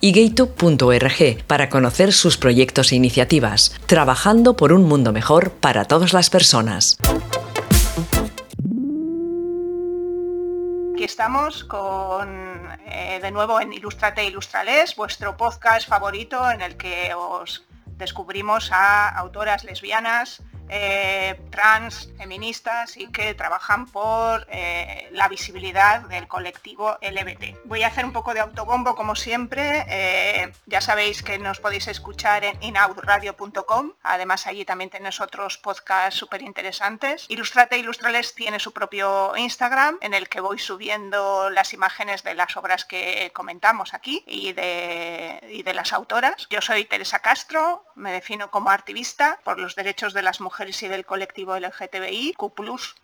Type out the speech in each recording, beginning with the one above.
y gaytube.org para conocer sus proyectos e iniciativas, trabajando por un mundo mejor para todas las personas. Aquí estamos con eh, de nuevo en Ilustrate Ilustrales, vuestro podcast favorito en el que os descubrimos a autoras lesbianas, eh, trans, feministas y que trabajan por eh, la visibilidad del colectivo LBT. Voy a hacer un poco de autobombo como siempre. Eh, ya sabéis que nos podéis escuchar en inaudradio.com. Además allí también tenéis otros podcasts súper interesantes. Ilustrate Ilustrales tiene su propio Instagram en el que voy subiendo las imágenes de las obras que comentamos aquí y de, y de las autoras. Yo soy Teresa Castro, me defino como activista por los derechos de las mujeres y del colectivo LGTBI, Q+,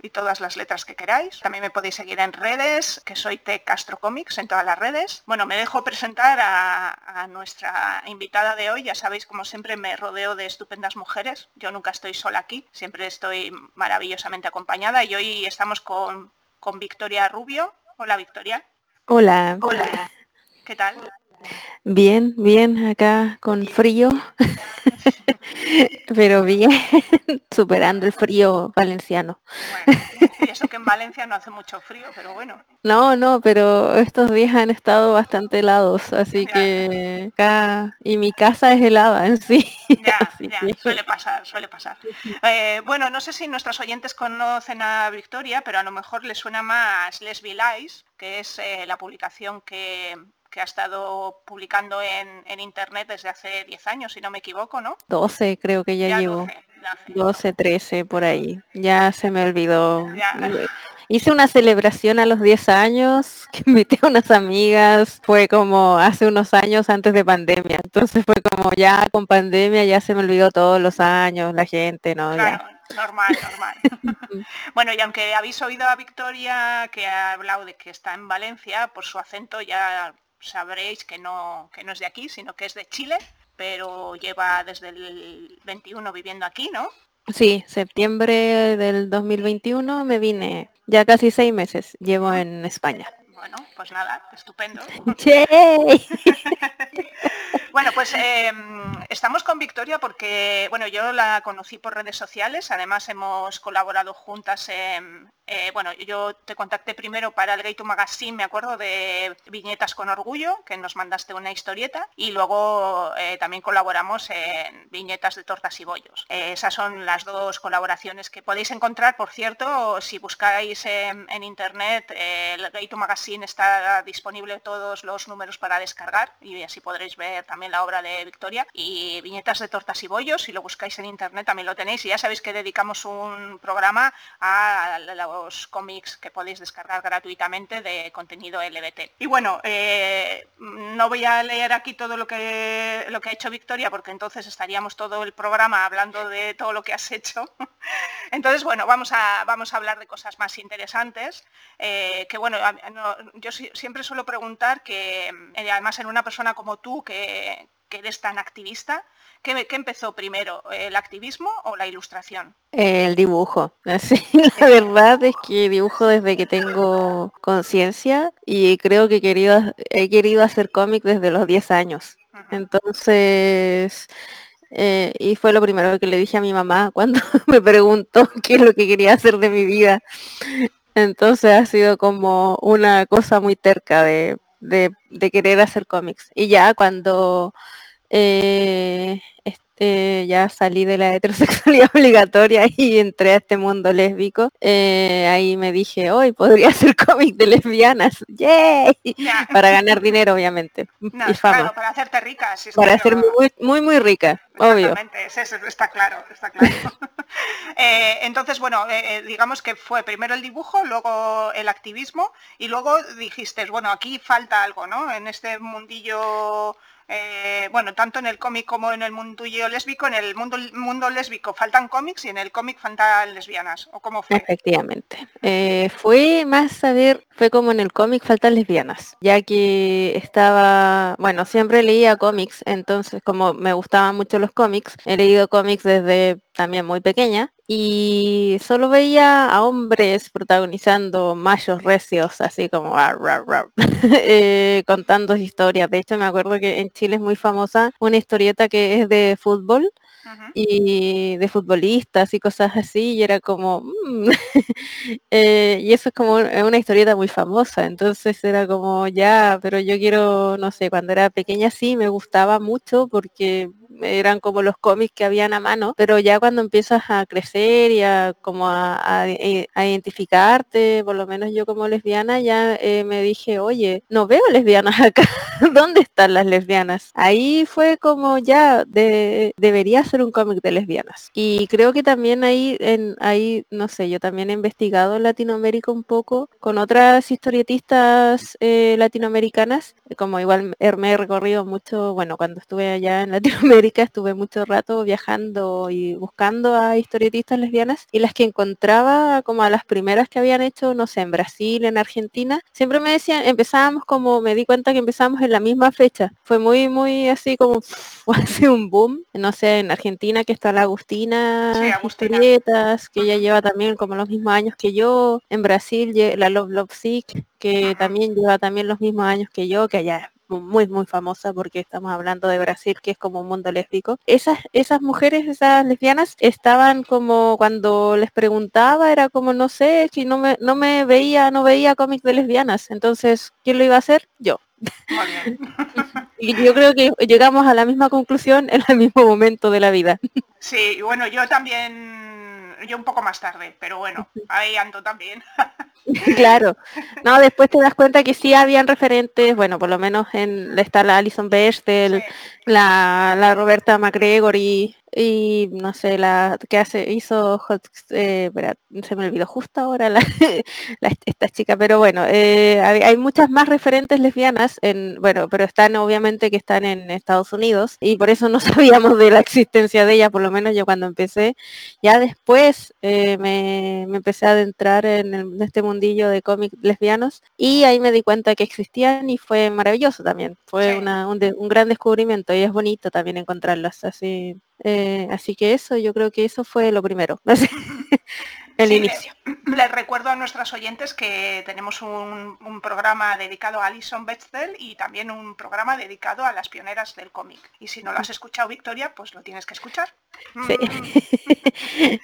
y todas las letras que queráis. También me podéis seguir en redes, que soy T Castro Comics en todas las redes. Bueno, me dejo presentar a, nuestra invitada de hoy. Ya sabéis, como siempre, me rodeo de estupendas mujeres. Yo nunca estoy sola aquí, siempre estoy maravillosamente acompañada y hoy estamos con, con Victoria Rubio. Hola, Victoria. Hola. Hola. ¿Qué tal? Bien, bien, acá con frío, pero bien, superando el frío valenciano. y eso que en Valencia no hace mucho frío, pero bueno. No, no, pero estos días han estado bastante helados, así que acá, y mi casa es helada en sí. Ya, ya, suele pasar, suele pasar. Eh, bueno, no sé si nuestros oyentes conocen a Victoria, pero a lo mejor les suena más Lesbi Lies, que es eh, la publicación que que ha estado publicando en, internet desde hace 10 años, si no me equivoco, ¿no? 12 creo que ya, llevo. 12, 13 por ahí. Ya se me olvidó. Hice una celebración a los 10 años, que invité a unas amigas, fue como hace unos años antes de pandemia. Entonces fue como ya con pandemia ya se me olvidó todos los años, la gente, ¿no? normal, normal. bueno, y aunque habéis oído a Victoria que ha hablado de que está en Valencia, por su acento ya sabréis que no, que no es de aquí, sino que es de Chile, pero lleva desde el 21 viviendo aquí, ¿no? Sí, septiembre del 2021 me vine, ya casi seis meses llevo en España. Bueno, pues nada, estupendo. bueno, pues em, estamos con Victoria porque, bueno, yo la conocí por redes sociales, además hemos colaborado juntas en, eh, bueno, yo te contacté primero para el Gay to Magazine, me acuerdo de Viñetas con Orgullo, que nos mandaste una historieta, y luego eh, también colaboramos en Viñetas de Tortas y Bollos. Eh, esas son las dos colaboraciones que podéis encontrar, por cierto, si buscáis en, internet, el Gay to Magazine está disponible todos los números para descargar, y así podréis ver también la obra de Victoria. Y Viñetas de Tortas y Bollos, si lo buscáis en internet también lo tenéis, y ya sabéis que dedicamos un programa a la cómics que podéis descargar gratuitamente de contenido LBT. Y bueno, eh, no voy a leer aquí todo lo que, lo que ha hecho Victoria porque entonces estaríamos todo el programa hablando de todo lo que has hecho. Entonces, bueno, vamos a, vamos a hablar de cosas más interesantes. Eh, que bueno, yo siempre suelo preguntar que, eh, además en una persona como tú que, que eres tan activista, ¿Qué, empezó primero, el activismo o la ilustración? El dibujo. la verdad es que dibujo desde que tengo conciencia y creo que he querido, he querido hacer cómic desde los 10 años. Entonces, eh, y fue lo primero que le dije a mi mamá cuando me preguntó qué es lo que quería hacer de mi vida. Entonces ha sido como una cosa muy terca de, querer hacer cómics. Y ya cuando eh, este, ya salí de la heterosexualidad obligatoria y entré a este mundo lésbico. Eh, ahí me dije, hoy podría hacer cómic de lesbianas. ¡Yay! Para ganar dinero, obviamente. y fama. para hacerte rica. para hacerme muy, muy, muy rica, obvio. está claro, está claro. Eh, entonces, bueno, digamos que fue primero el dibujo, luego el activismo y luego dijiste, bueno, aquí falta algo, ¿no? En este mundillo eh, bueno, tanto en el cómic como en el mundo lésbico, en el mundo, mundo lésbico faltan cómics y en el cómic faltan lesbianas, ¿o cómo fue? Efectivamente. Eh, fue más saber, fue como en el cómic faltan lesbianas, ya que estaba, bueno, siempre leía cómics, entonces como me gustaban mucho los cómics, he leído cómics desde también muy pequeña y solo veía a hombres protagonizando machos recios, así como eh, contando historias. De hecho, me acuerdo que en Chile es muy famosa una historieta que es de fútbol y de futbolistas y cosas así, y era como, mm", eh, y eso es como una historieta muy famosa, entonces era como, ya, pero yo quiero, no sé, cuando era pequeña sí me gustaba mucho porque eran como los cómics que habían a mano, pero ya cuando empiezas a crecer y a como a, identificarte, por lo menos yo como lesbiana, ya eh, me dije, oye, no veo lesbianas acá, ¿dónde están las lesbianas? Ahí fue como ya de, debería ser un cómic de lesbianas. Y creo que también ahí, en, ahí, no sé, yo también he investigado Latinoamérica un poco con otras historietistas eh, latinoamericanas, como igual me he recorrido mucho, bueno, cuando estuve allá en Latinoamérica, estuve mucho rato viajando y buscando a historietistas lesbianas y las que encontraba como a las primeras que habían hecho, no sé, en Brasil, en Argentina, siempre me decían, empezábamos como, me di cuenta que empezamos en la misma fecha. Fue muy, muy así como, hace un boom. No sé, en Argentina que está la Agustina, historietas, que ella lleva también como los mismos años que yo. En Brasil, la Love Love Sick, que también lleva también los mismos años que yo, que allá muy, muy famosa porque estamos hablando de Brasil, que es como un mundo lésbico. Esas, esas mujeres, esas lesbianas, estaban como cuando les preguntaba, era como, no sé, si no me, no me veía, no veía cómics de lesbianas. Entonces, ¿quién lo iba a hacer? Yo. y yo creo que llegamos a la misma conclusión en el mismo momento de la vida. Sí, bueno, yo también, yo un poco más tarde, pero bueno, ahí ando también. claro. No, después te das cuenta que sí habían referentes, bueno, por lo menos en está la Alison Bestel, la, la Roberta McGregor y, y no sé, la que hace, hizo, eh, se me olvidó justo ahora la, esta chica, pero bueno, eh, hay, muchas más referentes lesbianas, en, bueno, pero están obviamente que están en Estados Unidos y por eso no sabíamos de la existencia de ella, por lo menos yo cuando empecé. Ya después eh, me, empecé a adentrar en, este mundillo de cómics lesbianos y ahí me di cuenta que existían y fue maravilloso también, fue un, un gran descubrimiento y es bonito también encontrarlas así eh, así que eso, yo creo que eso fue lo primero, el inicio. Les recuerdo a nuestras oyentes que tenemos un, programa dedicado a Alison Bechdel y también un programa dedicado a las pioneras del cómic. Y si no lo has escuchado, Victoria, pues lo tienes que escuchar. Sí.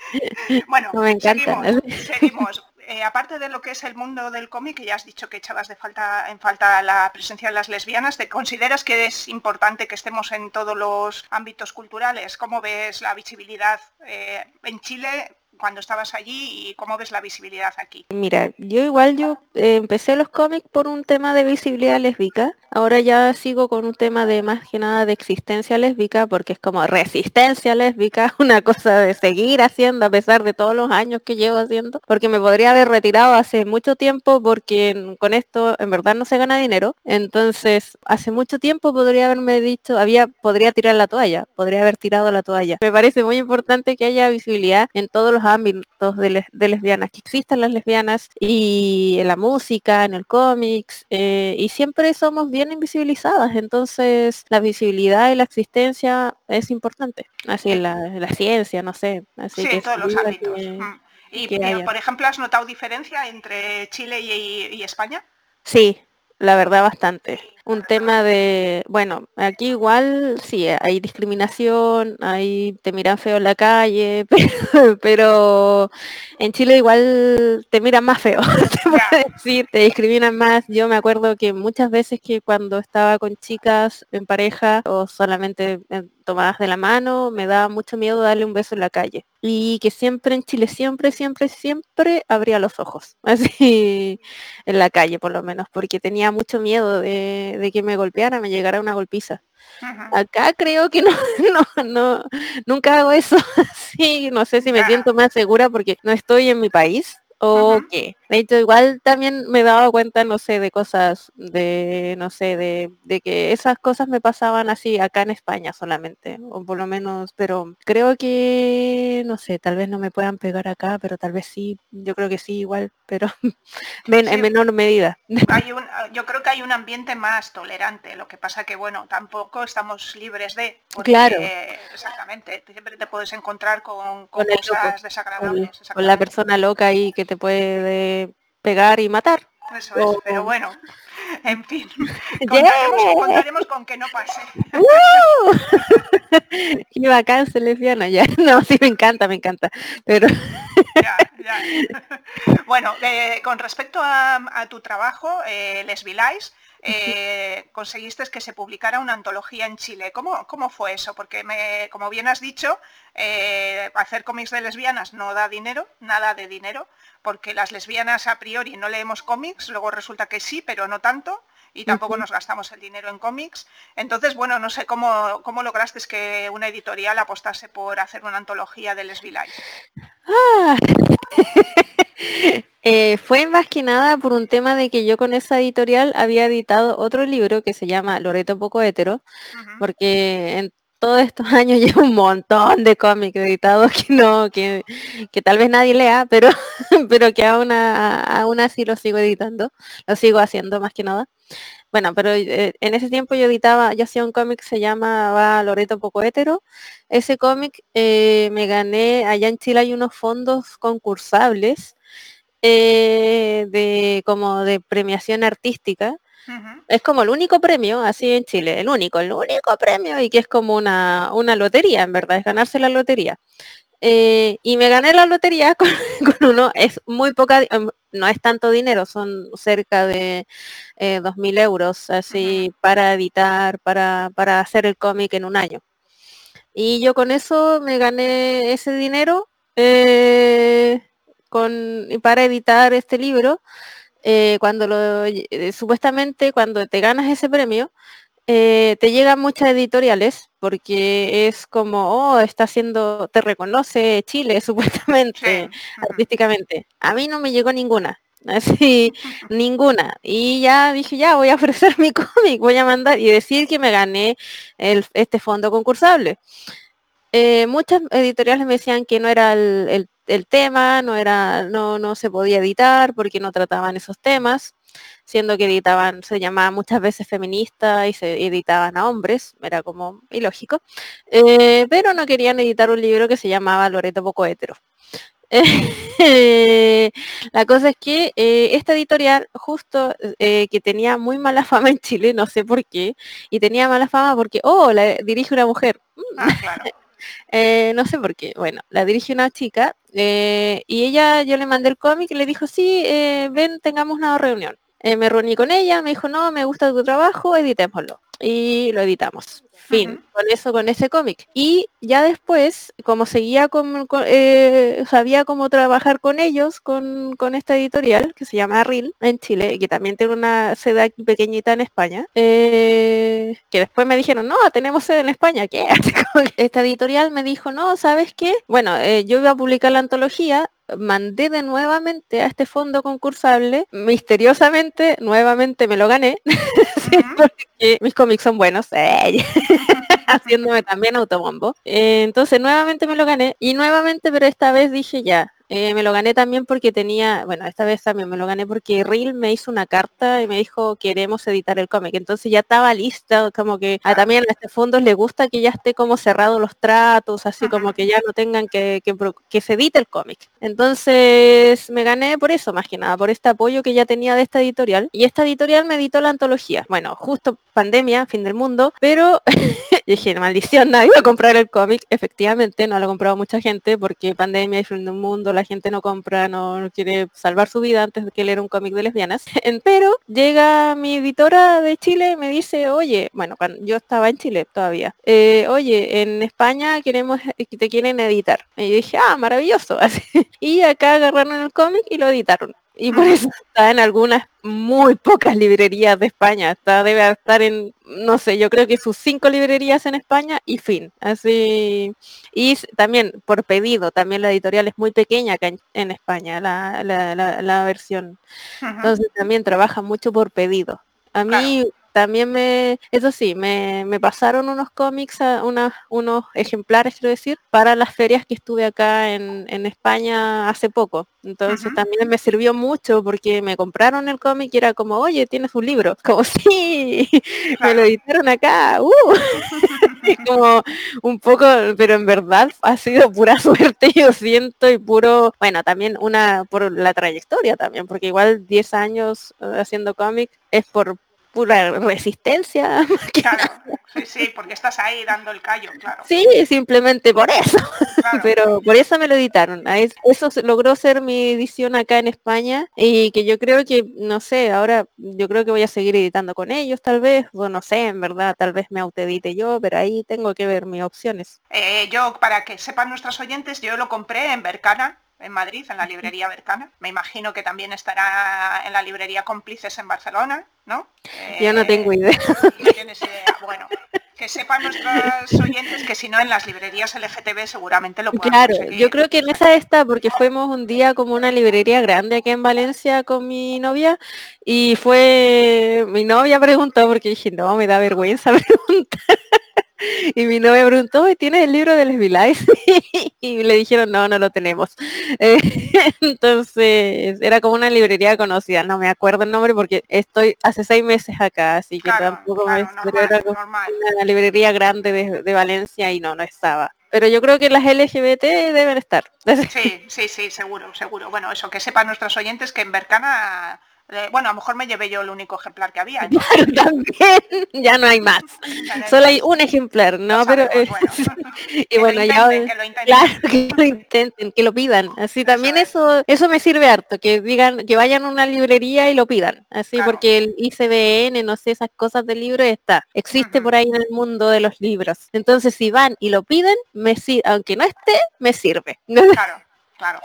bueno, me encanta. seguimos. Eh, aparte de lo que es el mundo del cómic, que ya has dicho que echabas de falta, en falta la presencia de las lesbianas, ¿te consideras que es importante que estemos en todos los ámbitos culturales? ¿Cómo ves la visibilidad eh, en Chile cuando estabas allí y cómo ves la visibilidad aquí? Mira, yo igual yo eh, empecé los cómics por un tema de visibilidad lésbica. Ahora ya sigo con un tema de más que nada de existencia lésbica porque es como resistencia lésbica, una cosa de seguir haciendo a pesar de todos los años que llevo haciendo, porque me podría haber retirado hace mucho tiempo porque con esto en verdad no se gana dinero. Entonces, hace mucho tiempo podría haberme dicho, había podría tirar la toalla, podría haber tirado la toalla. Me parece muy importante que haya visibilidad en todos los ámbitos de, lesbianas, que existan las lesbianas y en la música, en el cómics, eh, y siempre somos bien invisibilizadas, entonces la visibilidad y la existencia es importante, así en la, ciencia, no sé. Así sí, en todos los ámbitos. Mm. y, por ejemplo, ¿has notado diferencia entre Chile y España? Sí, la verdad bastante un tema de, bueno, aquí igual sí, hay discriminación, ahí te miran feo en la calle, pero, en Chile igual te miran más feo, te puedo decir, te discriminan más. Yo me acuerdo que muchas veces que cuando estaba con chicas en pareja o solamente tomadas de la mano, me daba mucho miedo darle un beso en la calle. Y que siempre en Chile, siempre, siempre, siempre abría los ojos, así en la calle por lo menos, porque tenía mucho miedo de, de que me golpeara, me llegara una golpiza. Acá creo que no, no, no, nunca hago eso. sí, no sé si me siento más segura porque no estoy en mi país o qué. De hecho, igual también me daba cuenta, no sé, de cosas, de, no sé, de, de que esas cosas me pasaban así acá en España solamente, o por lo menos, pero creo que, no sé, tal vez no me puedan pegar acá, pero tal vez sí, yo creo que sí, igual, pero en menor medida. Hay un, yo creo que hay un ambiente más tolerante, lo que pasa que, bueno, tampoco estamos libres de, claro. exactamente, siempre te puedes encontrar con, cosas desagradables. Con la persona loca ahí que te puede pegar y matar. Eso es, pero bueno, en fin, contaremos, con que no pase. ¡Uh! Qué bacán lesbiana, ya. No, sí, me encanta, me encanta. Pero... Bueno, eh, con respecto a, tu trabajo, eh, Lesbilais, eh, conseguiste que se publicara una antología en Chile. ¿Cómo, cómo fue eso? Porque, me, como bien has dicho, eh, hacer cómics de lesbianas no da dinero, nada de dinero, porque las lesbianas a priori no leemos cómics, luego resulta que sí, pero no tanto, y tampoco nos gastamos el dinero en cómics. Entonces, bueno, no sé cómo, cómo lograste que una editorial apostase por hacer una antología de Lesbilais. Ah. Eh, fue más que nada por un tema de que yo con esa editorial había editado otro libro que se llama Loreto Poco Hetero, porque en todos estos años llevo un montón de cómics editados que no, que, tal vez nadie lea, pero, pero que aún, aún así lo sigo editando, lo sigo haciendo más que nada. Bueno, pero eh, en ese tiempo yo editaba, yo hacía un cómic que se llamaba Loreto Poco Hetero. Ese cómic eh, me gané, allá en Chile hay unos fondos concursables eh, de como de premiación artística. Es como el único premio, así en Chile, el único, el único premio y que es como una, una lotería, en verdad, es ganarse la lotería. Eh, y me gané la lotería con, uno, es muy poca, em, no es tanto dinero, son cerca de eh, 2.000 euros, así, para editar, para, para hacer el cómic en un año. Y yo con eso me gané ese dinero eh, con, para editar este libro. Eh, cuando lo, eh, supuestamente cuando te ganas ese premio, te llegan muchas editoriales porque es como, oh, está haciendo, te reconoce Chile supuestamente, artísticamente. A mí no me llegó ninguna, así, ninguna. Y ya dije, ya voy a ofrecer mi cómic, voy a mandar y decir que me gané el, este fondo concursable. muchas editoriales me decían que no era el, el tema, no, era, no, no se podía editar porque no trataban esos temas, siendo que editaban, se llamaba muchas veces feminista y se editaban a hombres, era como ilógico, eh, pero no querían editar un libro que se llamaba Loreto Poco Hetero. la cosa es que eh, esta editorial justo eh, que tenía muy mala fama en Chile, no sé por qué, y tenía mala fama porque, oh, la dirige una mujer. Ah, claro. Eh, no sé por qué. Bueno, la dirige una chica eh, y ella, yo le mandé el cómic y le dijo, sí, eh, ven, tengamos una reunión. Me reuní con ella, me dijo, no, me gusta tu trabajo, editémoslo. Y lo editamos. Fin, con eso, con ese cómic. Y ya después, como seguía con, sabía cómo trabajar con ellos, con, con, esta editorial que se llama RIL en Chile, que también tiene una sede aquí pequeñita en España, que después me dijeron, no, tenemos sede en España, ¿qué? esta editorial me dijo, no, ¿sabes qué? Bueno, eh, yo iba a publicar la antología, mandé de nuevamente a este fondo concursable, misteriosamente, nuevamente me lo gané, porque mis cómics son buenos, haciéndome también autobombo. Eh, entonces nuevamente me lo gané y nuevamente, pero esta vez dije ya, eh, me lo gané también porque tenía, bueno, esta vez también me lo gané porque Reel me hizo una carta y me dijo queremos editar el cómic. Entonces ya estaba lista, como que también a este fondo le gusta que ya esté como cerrado los tratos, así como que ya no tengan que, que, se edite el cómic. Entonces me gané por eso, más que nada, por este apoyo que ya tenía de esta editorial. Y esta editorial me editó la antología. Bueno, justo pandemia, fin del mundo, pero dije, maldición, nadie va a comprar el cómic. Efectivamente, no lo ha comprado mucha gente porque pandemia y fin del mundo, la gente no compra, no, quiere salvar su vida antes de que leer un cómic de lesbianas. Pero llega mi editora de Chile y me dice, oye, bueno, yo estaba en Chile todavía, eh, oye, en España queremos, que te quieren editar. Y dije, ah, maravilloso. Así. Y acá agarraron el cómic y lo editaron. Y por eso está en algunas muy pocas librerías de España. Está, debe estar en, no sé, yo creo que sus cinco librerías en España y fin. Así. Y también por pedido, también la editorial es muy pequeña acá en, España, la, la, versión. Entonces también trabaja mucho por pedido. A mí también me, eso sí, me, me pasaron unos cómics, a unos ejemplares, quiero decir, para las ferias que estuve acá en, en España hace poco. Entonces también me sirvió mucho porque me compraron el cómic y era como, oye, tienes un libro. Como, sí, me lo editaron acá. Uh. como un poco, pero en verdad ha sido pura suerte, yo siento, y puro, bueno, también una por la trayectoria también, porque igual 10 años eh, haciendo cómic es por pura resistencia. Claro, sí, sí, porque estás ahí dando el callo, claro. Sí, simplemente por eso. Pero por eso me lo editaron. Eso logró ser mi edición acá en España y que yo creo que, no sé, ahora yo creo que voy a seguir editando con ellos tal vez, o no sé, en verdad, tal vez me autoedite yo, pero ahí tengo que ver mis opciones. Eh, yo, para que sepan nuestros oyentes, yo lo compré en Bercana, en Madrid, en la librería Bercana. Me imagino que también estará en la librería Cómplices en Barcelona, ¿no? Yo no tengo eh, idea. Bueno, que sepan nuestros oyentes que si no en las librerías LGTB seguramente lo pueden Claro, yo creo que en esa está porque fuimos un día como una librería grande aquí en Valencia con mi novia y fue mi novia preguntó porque dije, no, me da vergüenza preguntar y mi novia preguntó, ¿tienes el libro de Les Vilais? y le dijeron, no, no lo tenemos. Eh, entonces, era como una librería conocida, no me acuerdo el nombre porque estoy hace seis meses acá, así que tampoco me... era una librería grande de, Valencia y no, no estaba pero yo creo que las LGBT deben estar. Sí, sí, sí, seguro, seguro. Bueno, eso, que sepan nuestros oyentes que en Bercana bueno, a lo mejor me llevé yo el único ejemplar que había. también, ya no hay más. Solo hay un ejemplar, ¿no? Pero y bueno, ya claro que lo intenten, que lo pidan. Así también eso, eso me sirve harto, que digan, que vayan a una librería y lo pidan. Así porque el ICBN, no sé, esas cosas del libro está, existe por ahí en el mundo de los libros. Entonces si van y lo piden, me aunque no esté, me sirve. Claro, claro.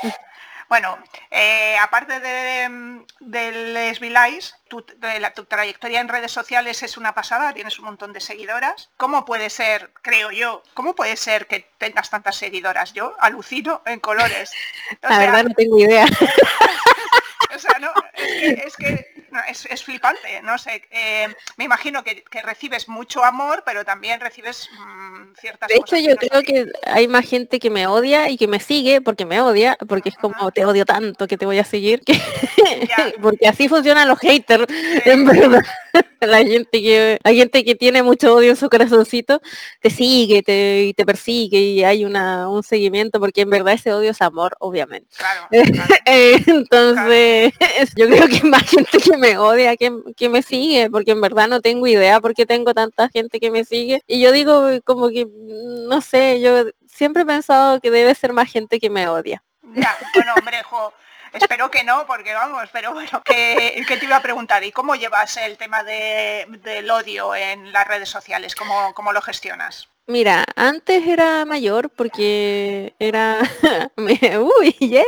Bueno, eh, aparte de, de tu, tu trayectoria en redes sociales es una pasada, tienes un montón de seguidoras. ¿Cómo puede ser, creo yo, cómo puede ser que tengas tantas seguidoras? Yo alucino en colores. La verdad no tengo idea. o sea, no, es que es, flipante, no sé. Eh, me imagino que, recibes mucho amor, pero también recibes mm, ciertas De hecho, yo creo que hay más gente que me odia y que me sigue porque me odia, porque es como te odio tanto que te voy a seguir, porque así funcionan los haters, en verdad. la gente que la gente que tiene mucho odio en su corazoncito te sigue te, y te persigue y hay una, un seguimiento porque en verdad ese odio es amor obviamente. Entonces yo creo que más gente que me odia que, que, me sigue porque en verdad no tengo idea porque tengo tanta gente que me sigue. Y yo digo como que no sé yo siempre he pensado que debe ser más gente que me odia. Ya, bueno, hombre, Espero que no, porque vamos, pero bueno, que, te iba a preguntar, ¿y cómo llevas el tema del odio en las redes sociales? ¿Cómo, cómo lo gestionas? Mira, antes era mayor porque era, uy, yeah,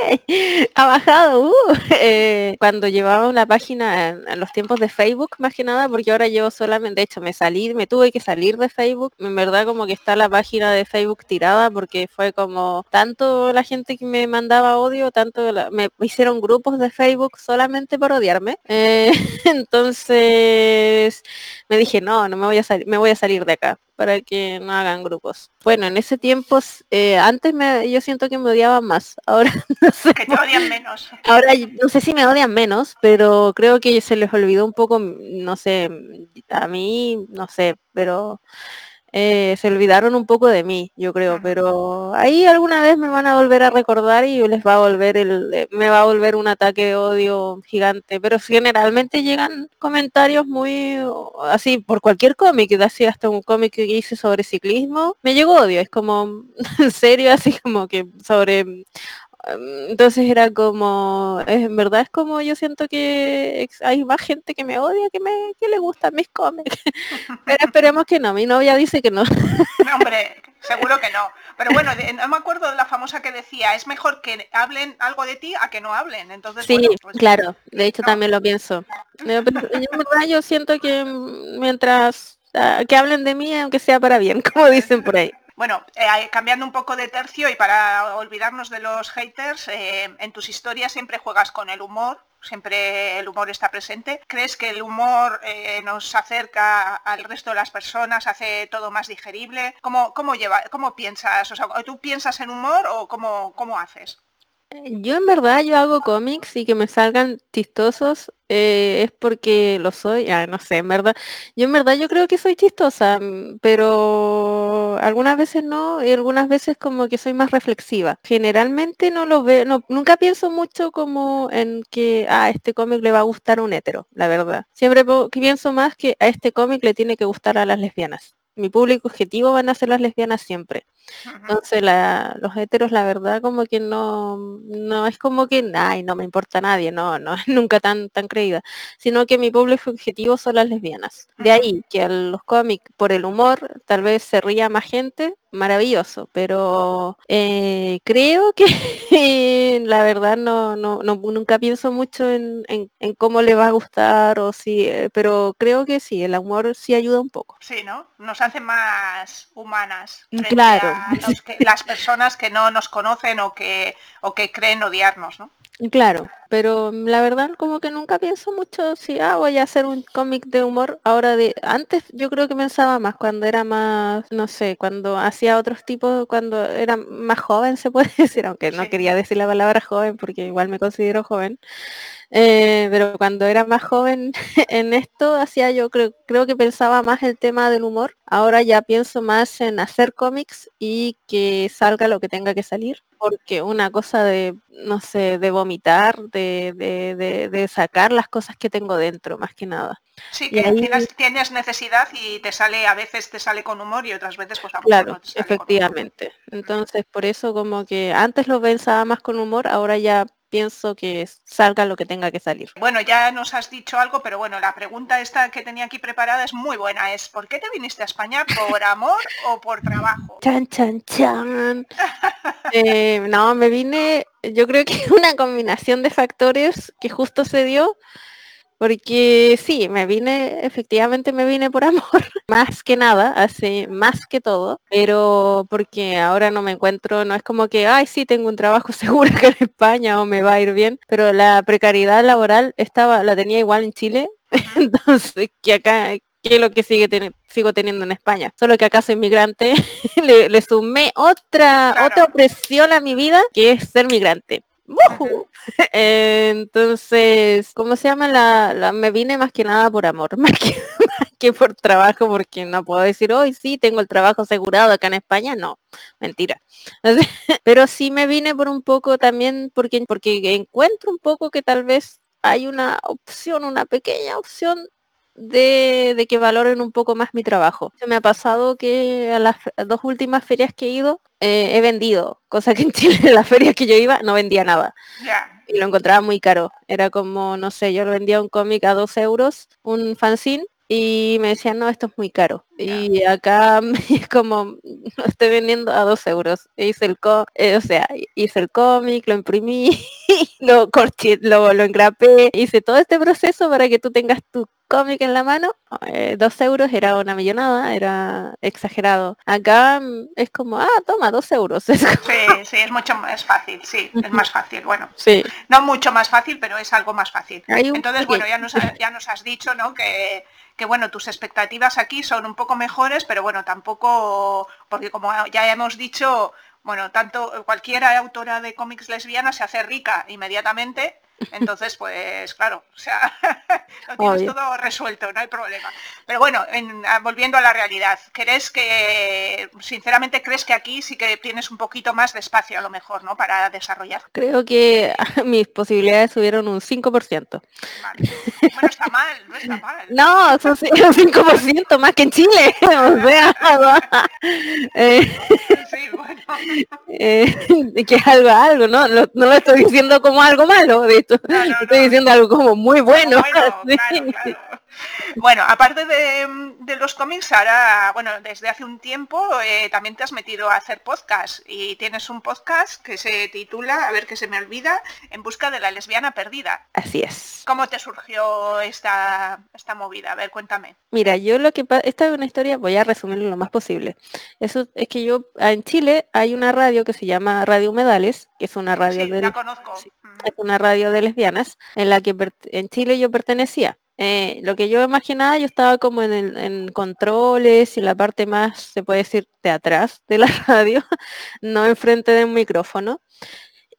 ha bajado, uh, eh, cuando llevaba una página en, los tiempos de Facebook, más que nada, porque ahora llevo solamente, de hecho, me salí, me tuve que salir de Facebook, en verdad como que está la página de Facebook tirada porque fue como tanto la gente que me mandaba odio, tanto me hicieron grupos de Facebook solamente por odiarme, eh, entonces me dije, no, no me voy a salir, me voy a salir de acá para que no hagan grupos. Bueno, en ese tiempo, eh, antes me, yo siento que me odiaban más. Ahora no sé. Que te odian menos. Ahora no sé si me odian menos, pero creo que se les olvidó un poco, no sé, a mí, no sé, pero eh, se olvidaron un poco de mí, yo creo, pero ahí alguna vez me van a volver a recordar y les va a volver el, eh, me va a volver un ataque de odio gigante, pero generalmente llegan comentarios muy así por cualquier cómic, así hasta un cómic que hice sobre ciclismo, me llegó odio, es como en serio así como que sobre entonces era como, en verdad es como yo siento que hay más gente que me odia que me que le gustan mis cómics. Pero esperemos que no, mi novia dice que no. no hombre, seguro que no. Pero bueno, no me acuerdo de la famosa que decía, es mejor que hablen algo de ti a que no hablen. Entonces, sí, pues, claro, de hecho también lo pienso. Yo, en verdad yo siento que mientras que hablen de mí, aunque sea para bien, como dicen por ahí. Bueno, eh, cambiando un poco de tercio y para olvidarnos de los haters, eh, en tus historias siempre juegas con el humor, siempre el humor está presente. ¿Crees que el humor eh, nos acerca al resto de las personas, hace todo más digerible? ¿Cómo, cómo, cómo piensas? O sea, ¿Tú piensas en humor o cómo, cómo haces? Yo en verdad yo hago cómics y que me salgan chistosos eh, es porque lo soy, ah, no sé, en verdad. Yo en verdad yo creo que soy chistosa, mm, pero algunas veces no y algunas veces como que soy más reflexiva. Generalmente no lo veo, nunca pienso mucho como en que a este cómic le va a gustar un hetero, la verdad. Siempre pienso más que a este cómic le tiene que gustar a las lesbianas. Mi público objetivo van a ser las lesbianas siempre. Entonces los heteros, la verdad, como que no, no es como que, ay, no me importa nadie, no, no, nunca tan, tan creída, sino que mi público objetivo son las lesbianas. De ahí que los cómics, por el humor, tal vez se ría más gente, maravilloso, pero eh, creo que la verdad no, no, nunca pienso mucho en, cómo le va a gustar o si, eh, pero creo que sí, el humor sí ayuda un poco. Sí, ¿no? Nos hace más humanas. Claro. Las personas que no nos conocen o que, o que creen odiarnos, ¿no? Claro, pero la verdad como que nunca pienso mucho si ah, voy a hacer un cómic de humor. Ahora de antes yo creo que pensaba más cuando era más no sé cuando hacía otros tipos cuando era más joven se puede decir aunque no quería decir la palabra joven porque igual me considero joven eh, pero cuando era más joven en esto hacía yo creo, creo que pensaba más el tema del humor. Ahora ya pienso más en hacer cómics y que salga lo que tenga que salir. Porque una cosa de, no sé, de vomitar, de, de, de, sacar las cosas que tengo dentro, más que nada. Sí, que tienes, necesidad y te sale, a veces te sale con humor y otras veces pues a Claro, efectivamente. Entonces, por eso como que antes lo pensaba más con humor, ahora ya pienso que salga lo que tenga que salir. Bueno, ya nos has dicho algo, pero bueno, la pregunta esta que tenía aquí preparada es muy buena. Es ¿por qué te viniste a España? ¿Por amor o por trabajo? Chan, chan, chan. Eh, no, me vine, yo creo que una combinación de factores que justo se dio porque sí, me vine, efectivamente me vine por amor, más que nada, hace más que todo, pero porque ahora no me encuentro, no es como que, ay, sí, tengo un trabajo seguro que en España o me va a ir bien, pero la precariedad laboral estaba, la tenía igual en Chile, entonces que acá, que es lo que sigue sigo teniendo en España. Solo que acá soy migrante, le, sumé otra, otra opresión a mi vida, que es ser migrante. Entonces, ¿cómo se llama? La, me vine más que nada por amor, más que, por trabajo, porque no puedo decir, hoy sí, tengo el trabajo asegurado acá en España. No, mentira. Pero sí me vine por un poco también, porque, porque encuentro un poco que tal vez hay una opción, una pequeña opción de, que valoren un poco más mi trabajo. Se me ha pasado que a las dos últimas ferias que he ido eh, he vendido, cosa que en Chile en las ferias que yo iba no vendía nada. Y lo encontraba muy caro. Era como, no sé, yo lo vendía un cómic a dos euros, un fanzine, y me decían, no, esto es muy caro. Y acá es como, lo estoy vendiendo a dos euros. Hice el co eh, o sea, hice el cómic, lo imprimí, lo corché, lo, lo engrapé, hice todo este proceso para que tú tengas tu cómic en la mano, eh, dos euros era una millonada, era exagerado. Acá mm, es como, ah, toma, dos euros. Sí, sí, es mucho más fácil, sí, es más fácil. Bueno, sí. no mucho más fácil, pero es algo más fácil. Entonces, bueno, ya nos, ya nos has dicho, ¿no? Que, que bueno, tus expectativas aquí son un poco mejores, pero bueno, tampoco, porque como ya hemos dicho, bueno, tanto cualquiera autora de cómics lesbiana se hace rica inmediatamente entonces, pues claro, o sea, lo tienes todo resuelto, no hay problema. Pero bueno, volviendo a la realidad, ¿crees que, sinceramente, crees que aquí sí que tienes un poquito más de espacio a lo mejor, ¿no? Para desarrollar. Creo que mis posibilidades subieron un 5%. Vale. Bueno, está mal, no está mal. No, son un 5% más que en Chile. o sea. Eh, que es algo algo, ¿no? no lo estoy diciendo como algo malo, de hecho, estoy diciendo algo como muy bueno. Bueno, aparte de, los cómics, ahora, bueno, desde hace un tiempo eh, también te has metido a hacer podcast y tienes un podcast que se titula, a ver que se me olvida, En busca de la lesbiana perdida. Así es. ¿Cómo te surgió esta, esta movida? A ver, cuéntame. Mira, yo lo que esta es una historia, voy a resumirlo lo más posible. Eso es que yo en Chile hay una radio que se llama Radio Humedales, que es una radio sí, la conozco. es una radio de lesbianas en la que en Chile yo pertenecía. Eh, lo que yo imaginaba, yo estaba como en, en, controles y la parte más, se puede decir, de atrás de la radio, no enfrente de un micrófono.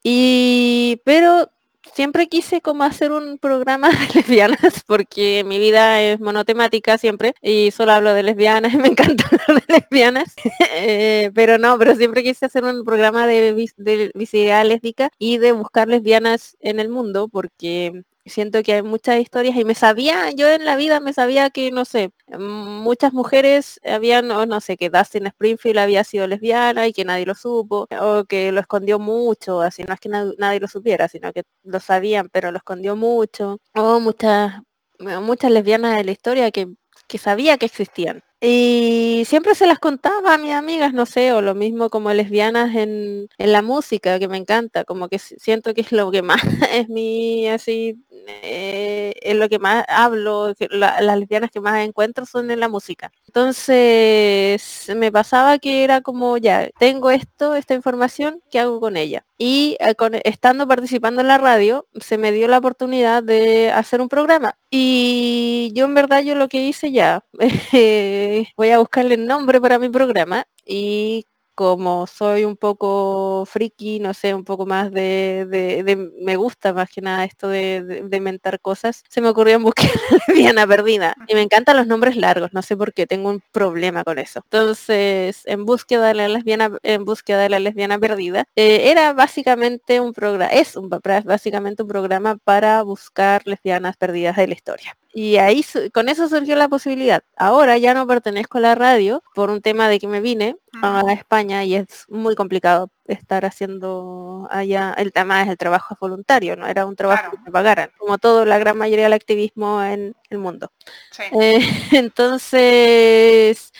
Y, pero siempre quise como hacer un programa de lesbianas porque mi vida es monotemática siempre y solo hablo de lesbianas me encanta hablar de lesbianas. Eh, pero no, pero siempre quise hacer un programa de, de visibilidad lésbica y de buscar lesbianas en el mundo porque siento que hay muchas historias y me sabía, yo en la vida me sabía que, no sé, muchas mujeres habían, no, sé, que Dustin Springfield había sido lesbiana y que nadie lo supo, o que lo escondió mucho, así no es que nadie lo supiera, sino que lo sabían, pero lo escondió mucho, o muchas, muchas lesbianas de la historia que, que sabía que existían. Y siempre se las contaba a mis amigas, no sé, o lo mismo como lesbianas en, en la música, que me encanta, como que siento que es lo que más es mi, así, eh, es lo que más hablo, las lesbianas que más encuentro son en la música. Entonces, me pasaba que era como, ya, tengo esto, esta información, ¿qué hago con ella? Y eh, estando participando en la radio, se me dio la oportunidad de hacer un programa. Y yo en verdad yo lo que hice ya, voy a buscarle el nombre para mi programa y como soy un poco friki, no sé, un poco más de, me gusta más que nada esto de, inventar cosas, se me ocurrió en búsqueda de lesbiana perdida. Y me encantan los nombres largos, no sé por qué, tengo un problema con eso. Entonces, en búsqueda de la lesbiana, en búsqueda de la lesbiana perdida, eh, era básicamente un programa, es un, básicamente un programa para buscar lesbianas perdidas de la historia. Y ahí con eso surgió la posibilidad. Ahora ya no pertenezco a la radio por un tema de que me vine a España y es muy complicado estar haciendo allá. El tema es el trabajo voluntario, no era un trabajo que me pagaran, como todo la gran mayoría del activismo en el mundo. Eh, entonces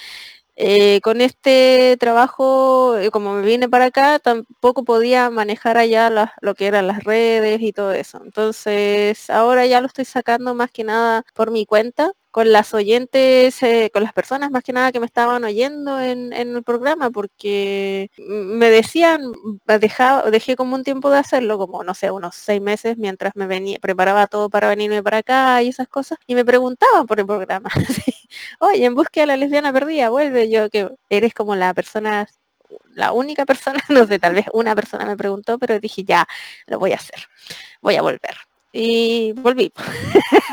eh, con este trabajo, eh, como me vine para acá, tampoco podía manejar allá lo que eran las redes y todo eso. Entonces, ahora ya lo estoy sacando más que nada por mi cuenta con las oyentes, eh, con las personas más que nada que me estaban oyendo en, el programa, porque me decían, dejaba, dejé como un tiempo de hacerlo, como no sé, unos seis meses, mientras me venía, preparaba todo para venirme para acá y esas cosas, y me preguntaban por el programa. Oye, en búsqueda de la lesbiana perdida, vuelve yo, que eres como la persona la única persona, no sé, tal vez una persona me preguntó, pero dije, ya, lo voy a hacer, voy a volver y volví.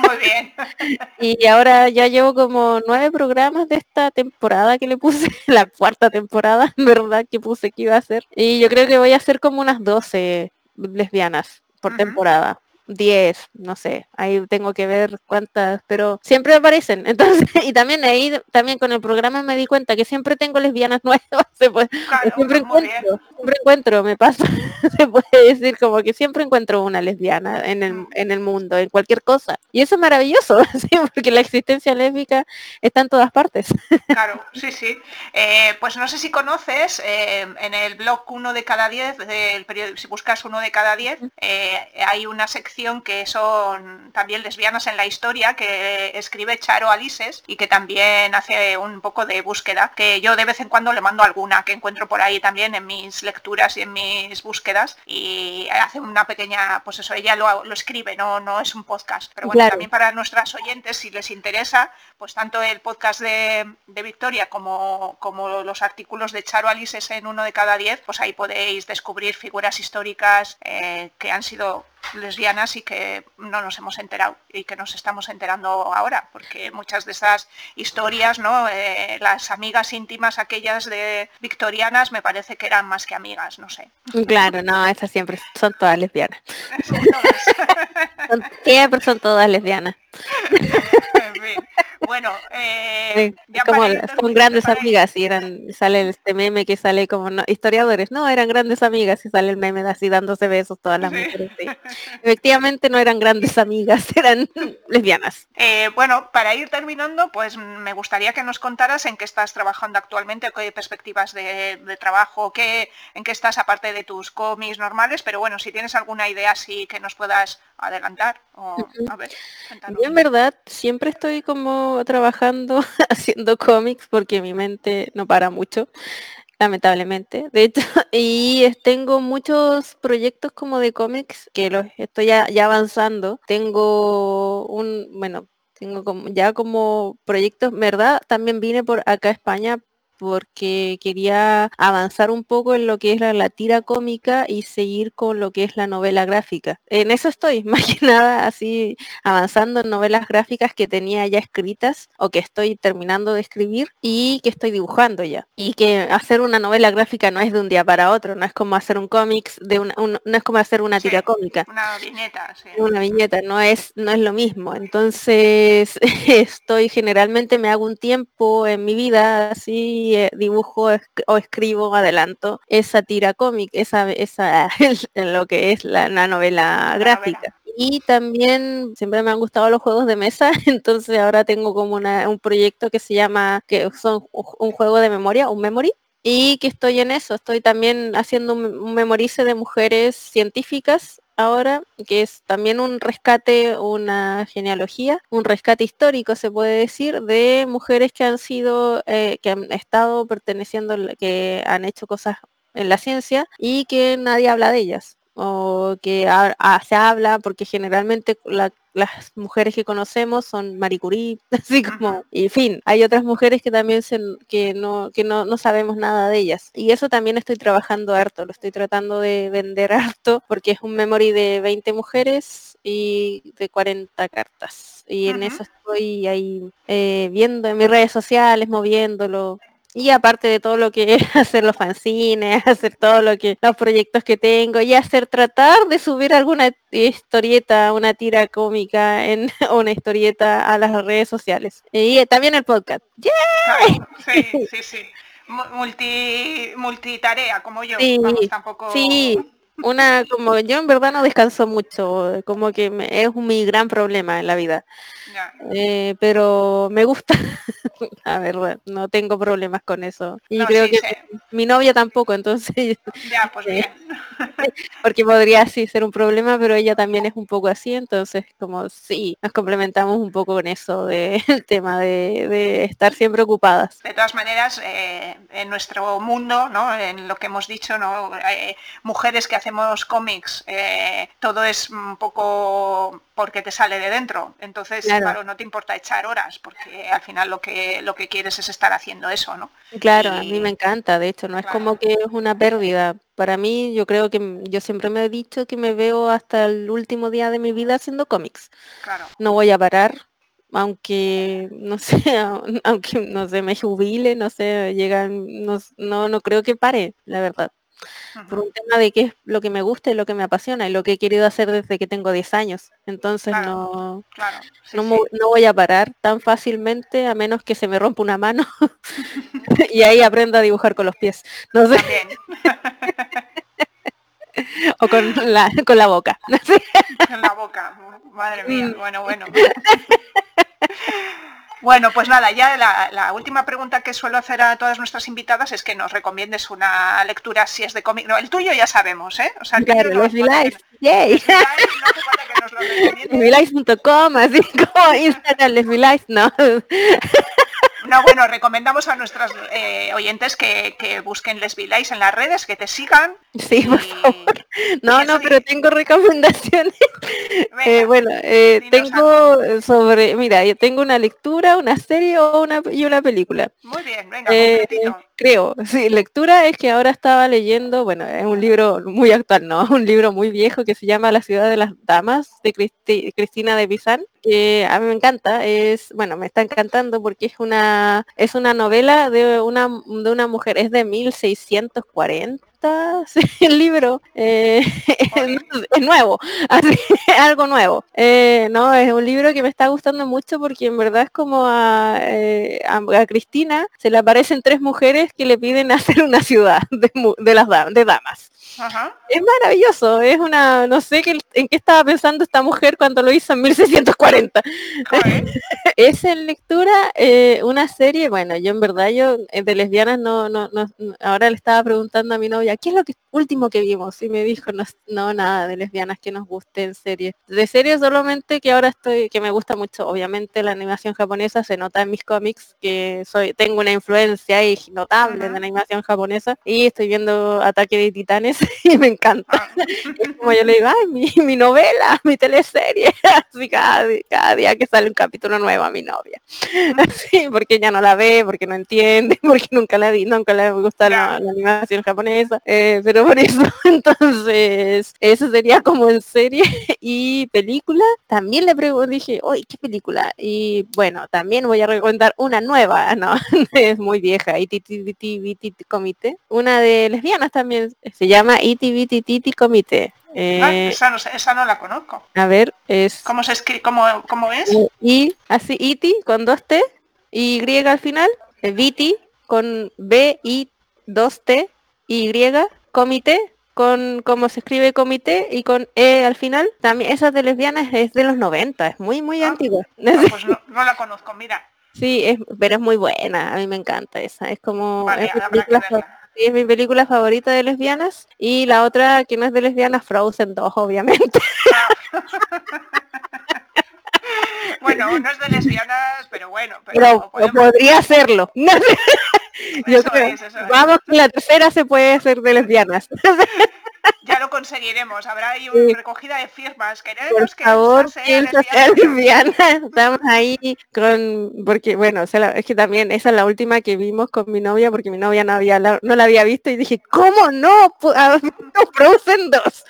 Muy bien. y ahora ya llevo como nueve programas de esta temporada que le puse, la cuarta temporada, ¿verdad? Que puse que iba a hacer. Y yo creo que voy a hacer como unas 12 lesbianas por temporada. 10, no sé, ahí tengo que ver cuántas, pero siempre aparecen. Entonces, y también ahí, también con el programa me di cuenta que siempre tengo lesbianas nuevas, siempre encuentro, siempre encuentro, me pasa, se puede decir como que siempre encuentro una lesbiana en el, en el mundo, en cualquier cosa. Y eso es maravilloso, porque la existencia lésbica está en todas partes. Claro, sí, sí. Eh, pues no sé si conoces, eh, en el blog uno de cada 10, del periodo, si buscas uno de cada 10, eh, hay una sección que son también lesbianas en la historia, que escribe Charo Alises y que también hace un poco de búsqueda, que yo de vez en cuando le mando alguna que encuentro por ahí también en mis lecturas y en mis búsquedas y hace una pequeña, pues eso, ella lo, escribe, no, no es un podcast. Pero bueno, también para nuestras oyentes, si les interesa, pues tanto el podcast de, Victoria como, como los artículos de Charo Alises en uno de cada diez, pues ahí podéis descubrir figuras históricas eh, que han sido lesbianas y que no nos hemos enterado y que nos estamos enterando ahora, porque muchas de esas historias, ¿no? Eh, las amigas íntimas aquellas de victorianas me parece que eran más que amigas, no sé. Claro, no, esas siempre son todas lesbianas. siempre son todas lesbianas. Bueno, eh, como son grandes amigas y eran sale este meme que sale como historiadores, no, eran grandes amigas y sale el meme de así dándose besos todas las mujeres. Efectivamente no eran grandes amigas, eran lesbianas. Eh, bueno, para ir terminando, pues me gustaría que nos contaras en qué estás trabajando actualmente, qué perspectivas de, trabajo, qué, en qué estás aparte de tus cómics normales, pero bueno, si tienes alguna idea así que nos puedas adelantar o a ver. en verdad siempre estoy como trabajando haciendo cómics porque mi mente no para mucho lamentablemente. De hecho, y tengo muchos proyectos como de cómics que los estoy ya, ya, avanzando. Tengo un, bueno, tengo como, ya como proyectos, ¿verdad? También vine por acá a España porque quería avanzar un poco en lo que es la, tira cómica y seguir con lo que es la novela gráfica. En eso estoy, más que nada así avanzando en novelas gráficas que tenía ya escritas o que estoy terminando de escribir y que estoy dibujando ya. Y que hacer una novela gráfica no es de un día para otro, no es como hacer un cómics de una, no es como hacer una tira cómica. Una viñeta, sí. Una viñeta, no es, no es lo mismo. Entonces estoy generalmente me hago un tiempo en mi vida así eh, dibujo o escribo, adelanto esa tira cómic, esa, esa en lo que es la, novela gráfica. Y también siempre me han gustado los juegos de mesa, entonces ahora tengo como un proyecto que se llama, que son un juego de memoria, un memory, y que estoy en eso, estoy también haciendo un memorice de mujeres científicas ahora, que es también un rescate, una genealogía, un rescate histórico, se puede decir, de mujeres que han sido, eh, que han estado perteneciendo, que han hecho cosas en la ciencia y que nadie habla de ellas o que se habla porque generalmente las mujeres que conocemos son Marie Curie, así como, y fin, hay otras mujeres que también se, que, no, que no, no, sabemos nada de ellas. Y eso también estoy trabajando harto, lo estoy tratando de vender harto porque es un memory de 20 mujeres y de 40 cartas. Y en eso estoy ahí eh, viendo en mis redes sociales, moviéndolo, y aparte de todo lo que es hacer los fanzines, hacer todo lo que, los proyectos que tengo y hacer, tratar de subir alguna historieta, una tira cómica en una historieta a las redes sociales. Y también el podcast. sí, sí, sí. Multi, multitarea como yo. Sí, tampoco... sí, una como yo en verdad no descanso mucho, como que es mi gran problema en la vida. Eh, pero me gusta, la verdad, no tengo problemas con eso. Y creo que mi novia tampoco, entonces... Ya, pues bien. porque podría así ser un problema, pero ella también es un poco así, entonces como sí, nos complementamos un poco con eso del tema de, estar siempre ocupadas. De todas maneras, eh, en nuestro mundo, ¿no? en lo que hemos dicho, ¿no? Eh, mujeres que hacemos cómics, todo es un poco porque te sale de dentro. Entonces, claro. no te importa echar horas, porque al final lo que, lo que quieres es estar haciendo eso, ¿no? Claro, a mí me encanta, de hecho, no es como que es una pérdida. Para mí, yo creo que yo siempre me he dicho que me veo hasta el último día de mi vida haciendo cómics. Claro. No voy a parar, aunque no sé, aunque no sé, me jubile, no sé, llegan, no, no, no creo que pare, la verdad por un tema de qué es lo que me gusta y lo que me apasiona y lo que he querido hacer desde que tengo 10 años. Entonces no, no, voy a parar tan fácilmente a menos que se me rompa una mano y ahí aprendo a dibujar con los pies. No sé. o con la, con la boca. con la boca, madre mía, mm. bueno, bueno. Bueno, pues nada, ya la, última pregunta que suelo hacer a todas nuestras invitadas es que nos recomiendes una lectura si es de cómic. No, el tuyo ya sabemos, ¿eh? O sea, claro, los Life. Yay. Lesbilife.com, así como Instagram Lesbilife, no. No, bueno, recomendamos a nuestros eh, oyentes que, busquen Lesbilife en las redes, que te sigan. Sí, por favor. No, no, pero tengo recomendaciones. Eh, bueno, eh, tengo sobre, mira, yo tengo una lectura, una serie o una, y una película. Muy bien, venga, eh, Creo, sí, lectura es que ahora estaba leyendo, bueno, es un libro muy actual, no, un libro muy viejo que se llama La ciudad de las damas de Cristina de Bizán, que a mí me encanta, es, bueno, me está encantando porque es una, es una novela de una, de una mujer, es de 1640 el libro. Eh, es, nuevo, así, algo nuevo. Eh, no, es un libro que me está gustando mucho porque en verdad es como a, a, Cristina se le aparecen tres mujeres que le piden hacer una ciudad de, de las de damas. Es maravilloso, es una, no sé qué, en qué estaba pensando esta mujer cuando lo hizo en 1640. es en lectura eh, una serie, bueno, yo en verdad yo eh, de lesbianas no, no, no, ahora le estaba preguntando a mi novia, ¿qué es lo que último que vimos? Y me dijo, no, no nada de lesbianas que nos guste en serie. De serie solamente que ahora estoy, que me gusta mucho, obviamente la animación japonesa se nota en mis cómics, que soy, tengo una influencia ahí notable de la animación japonesa, y estoy viendo Ataque de Titanes y me encanta. Ah. como yo le digo, ay, mi, novela, mi teleserie, así cada, día que sale un capítulo nuevo a mi novia. Así, porque ya no la ve, porque no entiende, porque nunca la vi, nunca le gusta la, animación japonesa. Eh, pero por eso, entonces, eso sería como en serie y película. También le pregunté, dije, uy, ¿qué película? Y bueno, también voy a recomendar una nueva, no, es muy vieja, ITT Comité, una de lesbianas también, se llama ITVTT Comité. Ah, eh, esa, no, esa, no, la conozco. A ver, es... ¿Cómo se escribe? ¿Cómo, cómo es? Y, así, iti con dos T, Y al final, Viti con B, I, dos T, Y, comité, con como se escribe comité y con E al final. También esa de lesbianas es de los 90, es muy, muy ah, antigua. pues no, la conozco, mira. Sí, es, pero es muy buena, a mí me encanta esa. Es como es mi película favorita de lesbianas. Y la otra que no es de lesbianas, Frozen 2, obviamente. bueno, no es de lesbianas, pero bueno. Pero, podría hacerlo. Vamos, la tercera se puede hacer de lesbianas. ya lo conseguiremos. Habrá ahí una recogida de firmas. Queremos Por favor, que sea lesbiana. Estamos ahí con, porque bueno, es que también esa es la última que vimos con mi novia, porque mi novia no había no la había visto y dije, ¿cómo no? Frozen 2.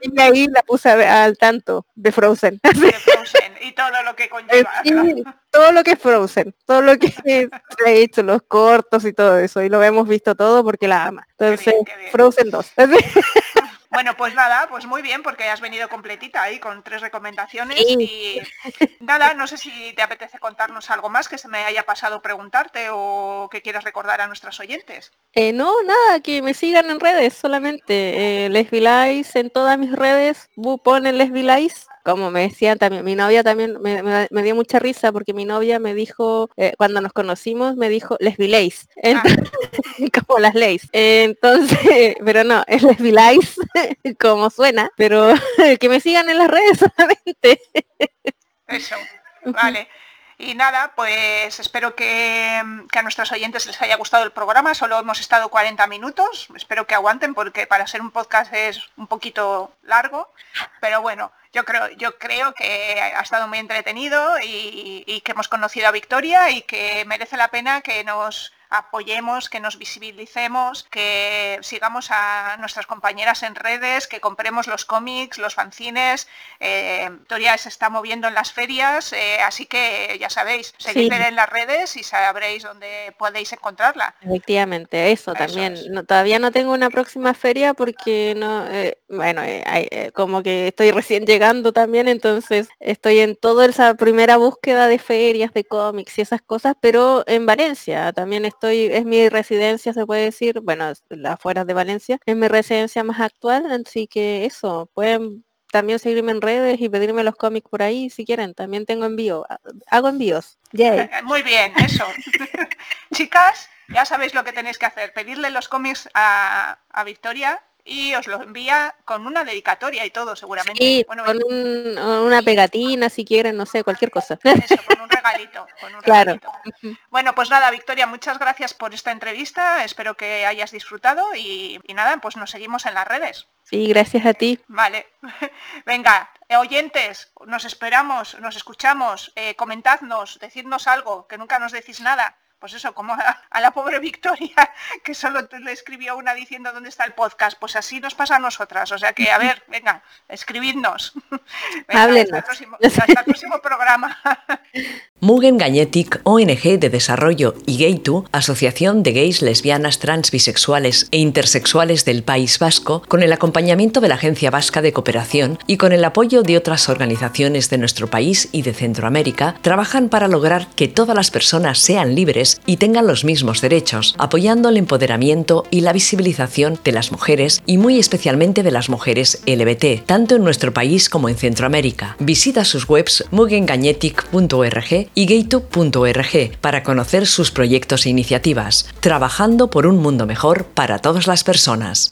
Y ahí la puse al tanto de Frozen. De Frozen y todo lo que conlleva. todo lo que es Frozen, todo lo que se ha hecho, los cortos y todo eso. Y lo hemos visto todo porque la ama. Entonces, Frozen 2. Bueno, pues nada, pues muy bien, porque has venido completita ahí con tres recomendaciones y nada, no sé si te apetece contarnos algo más que se me haya pasado preguntarte o que quieras recordar a nuestros oyentes. Eh, no, nada, que me sigan en redes solamente. Eh, les en todas mis redes, ponen Les como me decían también, mi novia también me, dio mucha risa porque mi novia me dijo, eh, cuando nos conocimos, me dijo lesbileis, ah. como las leyes. Entonces, pero no, es lesbileis, como suena, pero que me sigan en las redes solamente. Eso, vale. Y nada, pues espero que, que, a nuestros oyentes les haya gustado el programa. Solo hemos estado 40 minutos. Espero que aguanten porque para ser un podcast es un poquito largo. Pero bueno, yo creo, yo creo que ha estado muy entretenido y, y que hemos conocido a Victoria y que merece la pena que nos apoyemos, que nos visibilicemos, que sigamos a nuestras compañeras en redes, que compremos los cómics, los fanzines. Eh, Victoria se está moviendo en las ferias, eh, así que ya sabéis, seguidla en las redes y sabréis dónde podéis encontrarla. Efectivamente, eso, también. todavía no tengo una próxima feria porque no, eh, bueno, como que estoy recién llegando también, entonces estoy en toda esa primera búsqueda de ferias, de cómics y esas cosas, pero en Valencia también estoy es mi residencia, se puede decir, bueno, afuera de Valencia, es mi residencia más actual, así que eso, pueden también seguirme en redes y pedirme los cómics por ahí si quieren. También tengo envío, hago envíos. Muy bien, eso. Chicas, ya sabéis lo que tenéis que hacer, pedirle los cómics a, a Victoria y os lo envía con una dedicatoria y todo seguramente. Sí, con una pegatina si quieren, no sé, cualquier cosa. Eso, con un regalito. claro. Bueno, pues nada, Victoria, muchas gracias por esta entrevista, espero que hayas disfrutado y, nada, pues nos seguimos en las redes. Sí, gracias a ti. Vale. Venga, eh, oyentes, nos esperamos, nos escuchamos, eh, comentadnos, decidnos algo, que nunca nos decís nada pues eso, como a, la pobre Victoria, que solo le escribió una diciendo dónde está el podcast, pues así nos pasa a nosotras. O sea que, a ver, venga, escribidnos. hasta, el próximo, hasta el próximo programa. Mugen Gagnetic, ONG de Desarrollo, y Gaytu, Asociación de Gays, Lesbianas, Trans, Bisexuales e Intersexuales del País Vasco, con el acompañamiento de la Agencia Vasca de Cooperación y con el apoyo de otras organizaciones de nuestro país y de Centroamérica, trabajan para lograr que todas las personas sean libres y tengan los mismos derechos, apoyando el empoderamiento y la visibilización de las mujeres y muy especialmente de las mujeres LBT, tanto en nuestro país como en Centroamérica. Visita sus webs mugengagnetic.org y gaytube.org para conocer sus proyectos e iniciativas, trabajando por un mundo mejor para todas las personas.